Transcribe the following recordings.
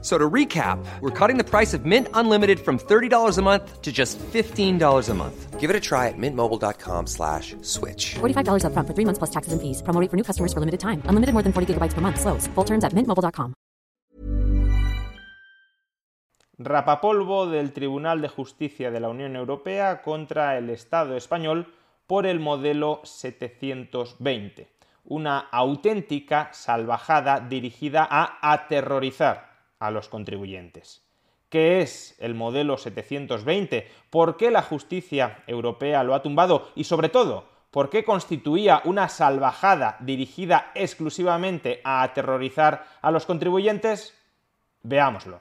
So to recap, we're cutting the price of Mint Unlimited from $30 a month to just $15 a month. Give it a try at mintmobile.com slash switch. $45 upfront for three months plus taxes and fees. Promo rate for new customers for limited time. Unlimited more than 40 gigabytes per month. Slows. Full terms at mintmobile.com. Rapapolvo del Tribunal de Justicia de la Unión Europea contra el Estado español por el modelo 720. Una auténtica salvajada dirigida a aterrorizar a los contribuyentes. ¿Qué es el modelo 720? ¿Por qué la justicia europea lo ha tumbado? Y sobre todo, ¿por qué constituía una salvajada dirigida exclusivamente a aterrorizar a los contribuyentes? Veámoslo.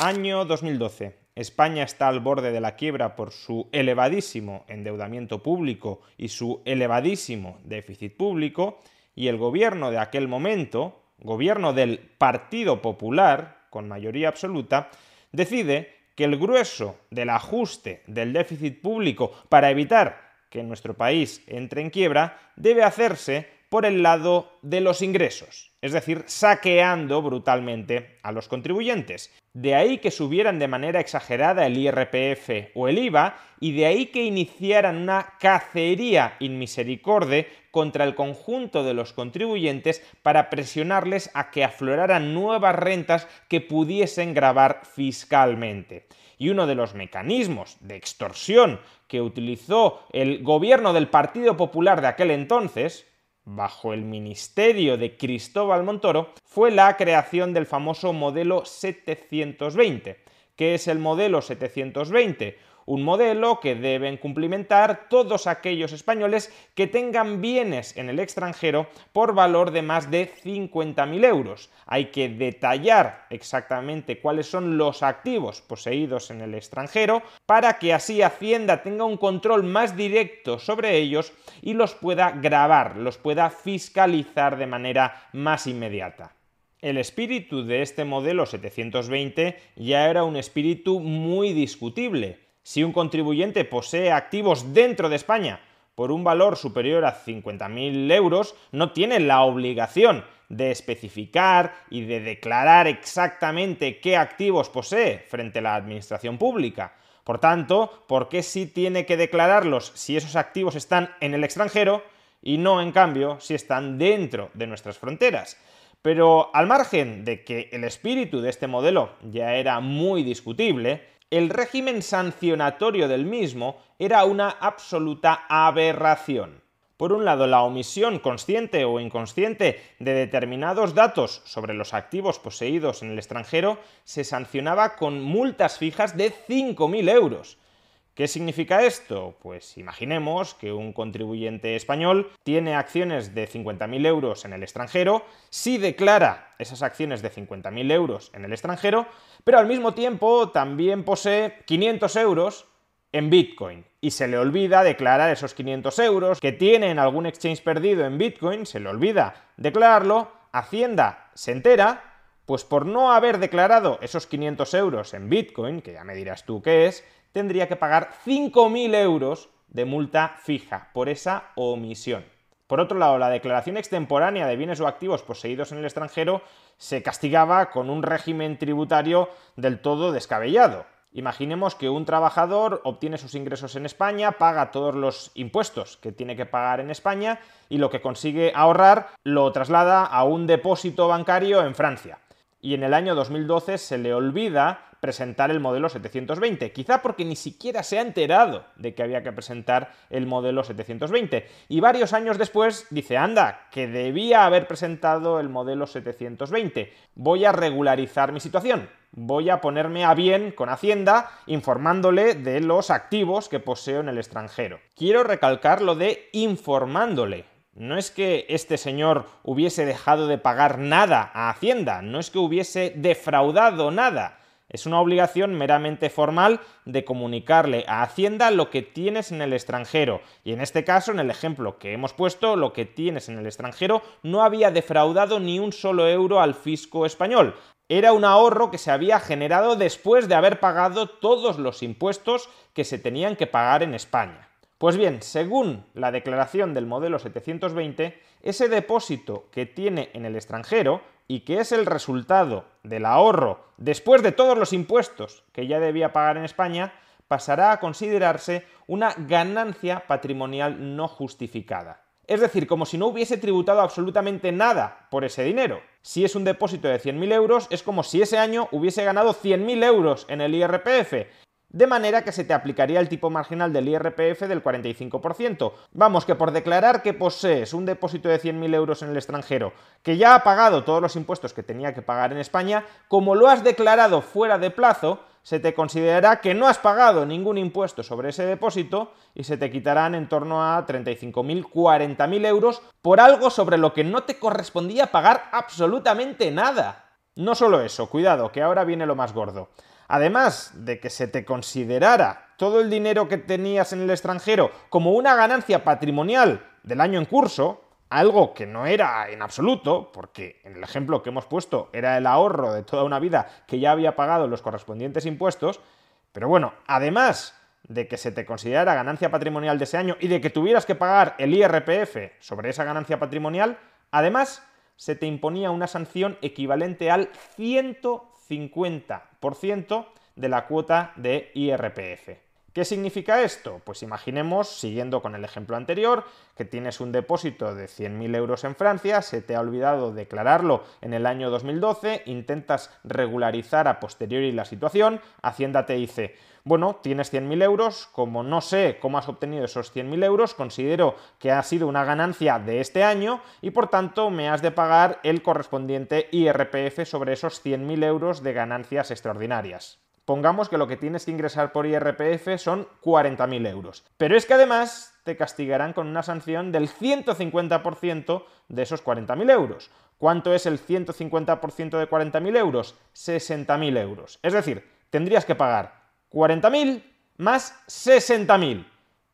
Año 2012. España está al borde de la quiebra por su elevadísimo endeudamiento público y su elevadísimo déficit público y el gobierno de aquel momento, gobierno del Partido Popular, con mayoría absoluta, decide que el grueso del ajuste del déficit público para evitar que nuestro país entre en quiebra debe hacerse por el lado de los ingresos, es decir, saqueando brutalmente a los contribuyentes. De ahí que subieran de manera exagerada el IRPF o el IVA y de ahí que iniciaran una cacería inmisericorde contra el conjunto de los contribuyentes para presionarles a que afloraran nuevas rentas que pudiesen grabar fiscalmente. Y uno de los mecanismos de extorsión que utilizó el gobierno del Partido Popular de aquel entonces, bajo el ministerio de Cristóbal Montoro, fue la creación del famoso modelo 720. ¿Qué es el modelo 720? Un modelo que deben cumplimentar todos aquellos españoles que tengan bienes en el extranjero por valor de más de 50.000 euros. Hay que detallar exactamente cuáles son los activos poseídos en el extranjero para que así Hacienda tenga un control más directo sobre ellos y los pueda grabar, los pueda fiscalizar de manera más inmediata. El espíritu de este modelo 720 ya era un espíritu muy discutible si un contribuyente posee activos dentro de España por un valor superior a 50.000 euros, no tiene la obligación de especificar y de declarar exactamente qué activos posee frente a la administración pública. Por tanto, ¿por qué sí tiene que declararlos si esos activos están en el extranjero y no, en cambio, si están dentro de nuestras fronteras? Pero al margen de que el espíritu de este modelo ya era muy discutible, el régimen sancionatorio del mismo era una absoluta aberración. Por un lado, la omisión consciente o inconsciente de determinados datos sobre los activos poseídos en el extranjero se sancionaba con multas fijas de 5.000 euros, ¿Qué significa esto? Pues imaginemos que un contribuyente español tiene acciones de 50.000 euros en el extranjero, sí declara esas acciones de 50.000 euros en el extranjero, pero al mismo tiempo también posee 500 euros en Bitcoin y se le olvida declarar esos 500 euros que tiene en algún exchange perdido en Bitcoin, se le olvida declararlo, Hacienda se entera, pues por no haber declarado esos 500 euros en Bitcoin, que ya me dirás tú qué es, tendría que pagar 5.000 euros de multa fija por esa omisión. Por otro lado, la declaración extemporánea de bienes o activos poseídos en el extranjero se castigaba con un régimen tributario del todo descabellado. Imaginemos que un trabajador obtiene sus ingresos en España, paga todos los impuestos que tiene que pagar en España y lo que consigue ahorrar lo traslada a un depósito bancario en Francia. Y en el año 2012 se le olvida presentar el modelo 720, quizá porque ni siquiera se ha enterado de que había que presentar el modelo 720. Y varios años después dice, anda, que debía haber presentado el modelo 720. Voy a regularizar mi situación. Voy a ponerme a bien con Hacienda informándole de los activos que poseo en el extranjero. Quiero recalcar lo de informándole. No es que este señor hubiese dejado de pagar nada a Hacienda, no es que hubiese defraudado nada Es una obligación meramente formal de comunicarle a Hacienda lo que tienes en el extranjero. Y en este caso, en el ejemplo que hemos puesto, lo que tienes en el extranjero no había defraudado ni un solo euro al fisco español. Era un ahorro que se había generado después de haber pagado todos los impuestos que se tenían que pagar en España. Pues bien, según la declaración del modelo 720, ese depósito que tiene en el extranjero y que es el resultado del ahorro después de todos los impuestos que ya debía pagar en España, pasará a considerarse una ganancia patrimonial no justificada. Es decir, como si no hubiese tributado absolutamente nada por ese dinero. Si es un depósito de 100.000 euros, es como si ese año hubiese ganado 100.000 euros en el IRPF de manera que se te aplicaría el tipo marginal del IRPF del 45%. Vamos, que por declarar que posees un depósito de 100.000 euros en el extranjero, que ya ha pagado todos los impuestos que tenía que pagar en España, como lo has declarado fuera de plazo, se te considerará que no has pagado ningún impuesto sobre ese depósito y se te quitarán en torno a 35.000, 40.000 euros por algo sobre lo que no te correspondía pagar absolutamente nada. No solo eso, cuidado, que ahora viene lo más gordo. Además de que se te considerara todo el dinero que tenías en el extranjero como una ganancia patrimonial del año en curso, algo que no era en absoluto, porque en el ejemplo que hemos puesto era el ahorro de toda una vida que ya había pagado los correspondientes impuestos, pero bueno, además de que se te considerara ganancia patrimonial de ese año y de que tuvieras que pagar el IRPF sobre esa ganancia patrimonial, además se te imponía una sanción equivalente al 150% de la cuota de IRPF. ¿Qué significa esto? Pues imaginemos, siguiendo con el ejemplo anterior, que tienes un depósito de 100.000 euros en Francia, se te ha olvidado declararlo en el año 2012, intentas regularizar a posteriori la situación, Hacienda te dice, bueno, tienes 100.000 euros, como no sé cómo has obtenido esos 100.000 euros, considero que ha sido una ganancia de este año y por tanto me has de pagar el correspondiente IRPF sobre esos 100.000 euros de ganancias extraordinarias. Pongamos que lo que tienes que ingresar por IRPF son 40.000 euros. Pero es que además te castigarán con una sanción del 150% de esos 40.000 euros. ¿Cuánto es el 150% de 40.000 euros? 60.000 euros. Es decir, tendrías que pagar 40.000 más 60.000.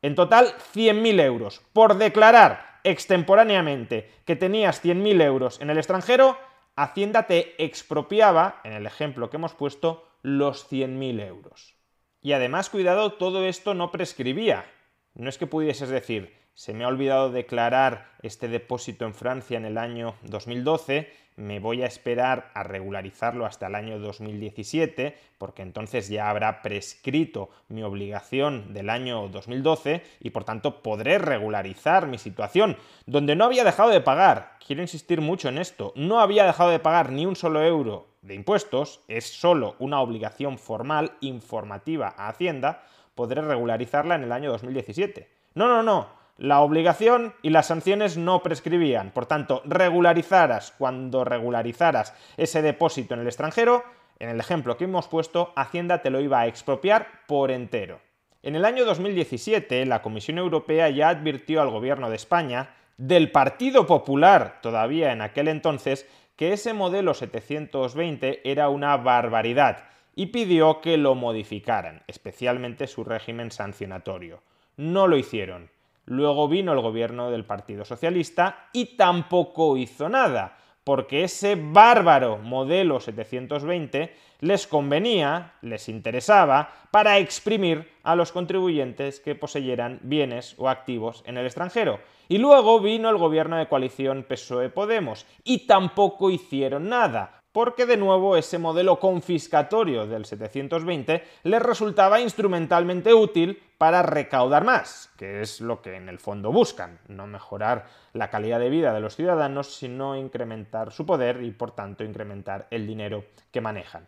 En total, 100.000 euros. Por declarar extemporáneamente que tenías 100.000 euros en el extranjero, Hacienda te expropiaba, en el ejemplo que hemos puesto, los 100.000 euros. Y además, cuidado, todo esto no prescribía. No es que pudieses decir, se me ha olvidado declarar este depósito en Francia en el año 2012, me voy a esperar a regularizarlo hasta el año 2017, porque entonces ya habrá prescrito mi obligación del año 2012 y por tanto podré regularizar mi situación, donde no había dejado de pagar, quiero insistir mucho en esto, no había dejado de pagar ni un solo euro de impuestos, es solo una obligación formal informativa a Hacienda, podré regularizarla en el año 2017. No, no, no, la obligación y las sanciones no prescribían. Por tanto, regularizaras cuando regularizaras ese depósito en el extranjero, en el ejemplo que hemos puesto, Hacienda te lo iba a expropiar por entero. En el año 2017, la Comisión Europea ya advirtió al gobierno de España, del Partido Popular todavía en aquel entonces, que ese modelo 720 era una barbaridad y pidió que lo modificaran, especialmente su régimen sancionatorio. No lo hicieron. Luego vino el gobierno del Partido Socialista y tampoco hizo nada, porque ese bárbaro modelo 720 les convenía, les interesaba, para exprimir a los contribuyentes que poseyeran bienes o activos en el extranjero. Y luego vino el gobierno de coalición PSOE-Podemos y tampoco hicieron nada, porque de nuevo ese modelo confiscatorio del 720 les resultaba instrumentalmente útil para recaudar más, que es lo que en el fondo buscan, no mejorar la calidad de vida de los ciudadanos, sino incrementar su poder y por tanto incrementar el dinero que manejan.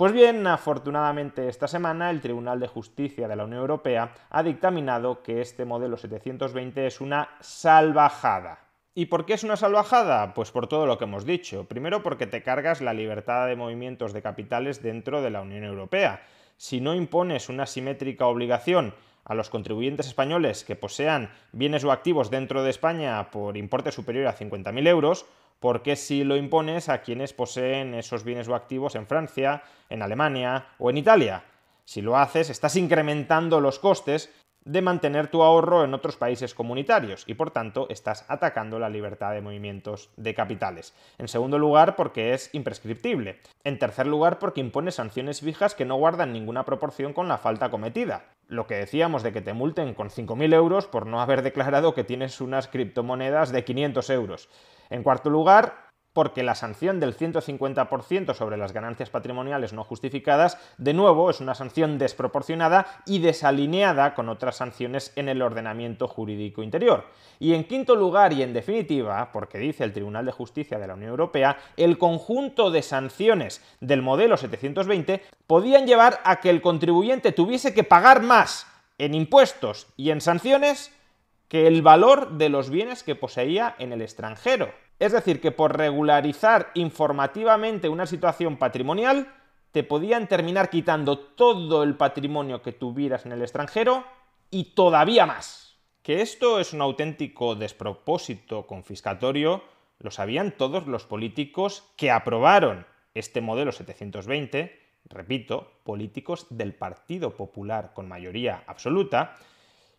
Pues bien, afortunadamente esta semana el Tribunal de Justicia de la Unión Europea ha dictaminado que este modelo 720 es una salvajada ¿Y por qué es una salvajada? Pues por todo lo que hemos dicho. Primero porque te cargas la libertad de movimientos de capitales dentro de la Unión Europea. Si no impones una simétrica obligación a los contribuyentes españoles que posean bienes o activos dentro de España por importe superior a 50.000 euros, ¿Por qué si lo impones a quienes poseen esos bienes o activos en Francia, en Alemania o en Italia? Si lo haces, estás incrementando los costes de mantener tu ahorro en otros países comunitarios y por tanto estás atacando la libertad de movimientos de capitales. En segundo lugar, porque es imprescriptible. En tercer lugar, porque impone sanciones fijas que no guardan ninguna proporción con la falta cometida. Lo que decíamos de que te multen con 5.000 euros por no haber declarado que tienes unas criptomonedas de 500 euros. En cuarto lugar, porque la sanción del 150% sobre las ganancias patrimoniales no justificadas, de nuevo, es una sanción desproporcionada y desalineada con otras sanciones en el ordenamiento jurídico interior. Y en quinto lugar, y en definitiva, porque dice el Tribunal de Justicia de la Unión Europea, el conjunto de sanciones del modelo 720 podían llevar a que el contribuyente tuviese que pagar más en impuestos y en sanciones que el valor de los bienes que poseía en el extranjero. Es decir, que por regularizar informativamente una situación patrimonial, te podían terminar quitando todo el patrimonio que tuvieras en el extranjero y todavía más. Que esto es un auténtico despropósito confiscatorio, lo sabían todos los políticos que aprobaron este modelo 720, repito, políticos del Partido Popular con mayoría absoluta,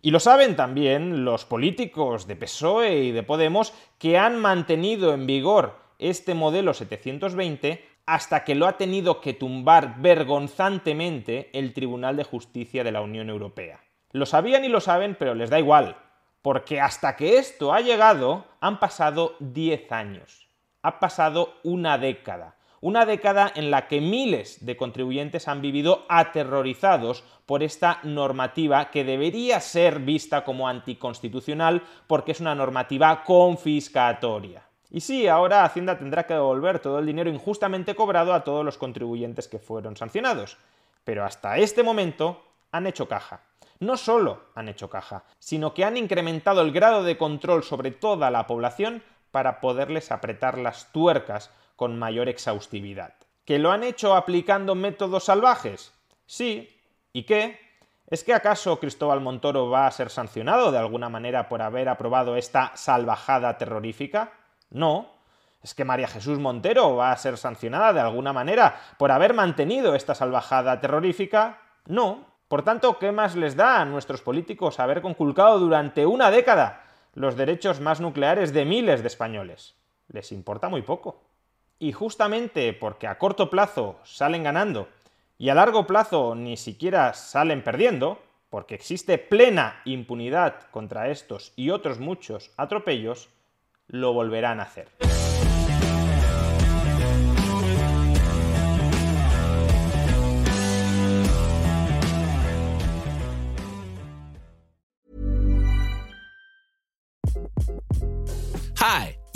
y lo saben también los políticos de PSOE y de Podemos que han mantenido en vigor este modelo 720 hasta que lo ha tenido que tumbar vergonzantemente el Tribunal de Justicia de la Unión Europea. Lo sabían y lo saben, pero les da igual, porque hasta que esto ha llegado han pasado 10 años, ha pasado una década una década en la que miles de contribuyentes han vivido aterrorizados por esta normativa que debería ser vista como anticonstitucional porque es una normativa confiscatoria. Y sí, ahora Hacienda tendrá que devolver todo el dinero injustamente cobrado a todos los contribuyentes que fueron sancionados. Pero hasta este momento han hecho caja. No solo han hecho caja, sino que han incrementado el grado de control sobre toda la población para poderles apretar las tuercas con mayor exhaustividad. ¿Que lo han hecho aplicando métodos salvajes? Sí. ¿Y qué? ¿Es que acaso Cristóbal Montoro va a ser sancionado de alguna manera por haber aprobado esta salvajada terrorífica? No. ¿Es que María Jesús Montero va a ser sancionada de alguna manera por haber mantenido esta salvajada terrorífica? No. Por tanto, ¿qué más les da a nuestros políticos haber conculcado durante una década los derechos más nucleares de miles de españoles? Les importa muy poco. Y justamente porque a corto plazo salen ganando y a largo plazo ni siquiera salen perdiendo, porque existe plena impunidad contra estos y otros muchos atropellos, lo volverán a hacer.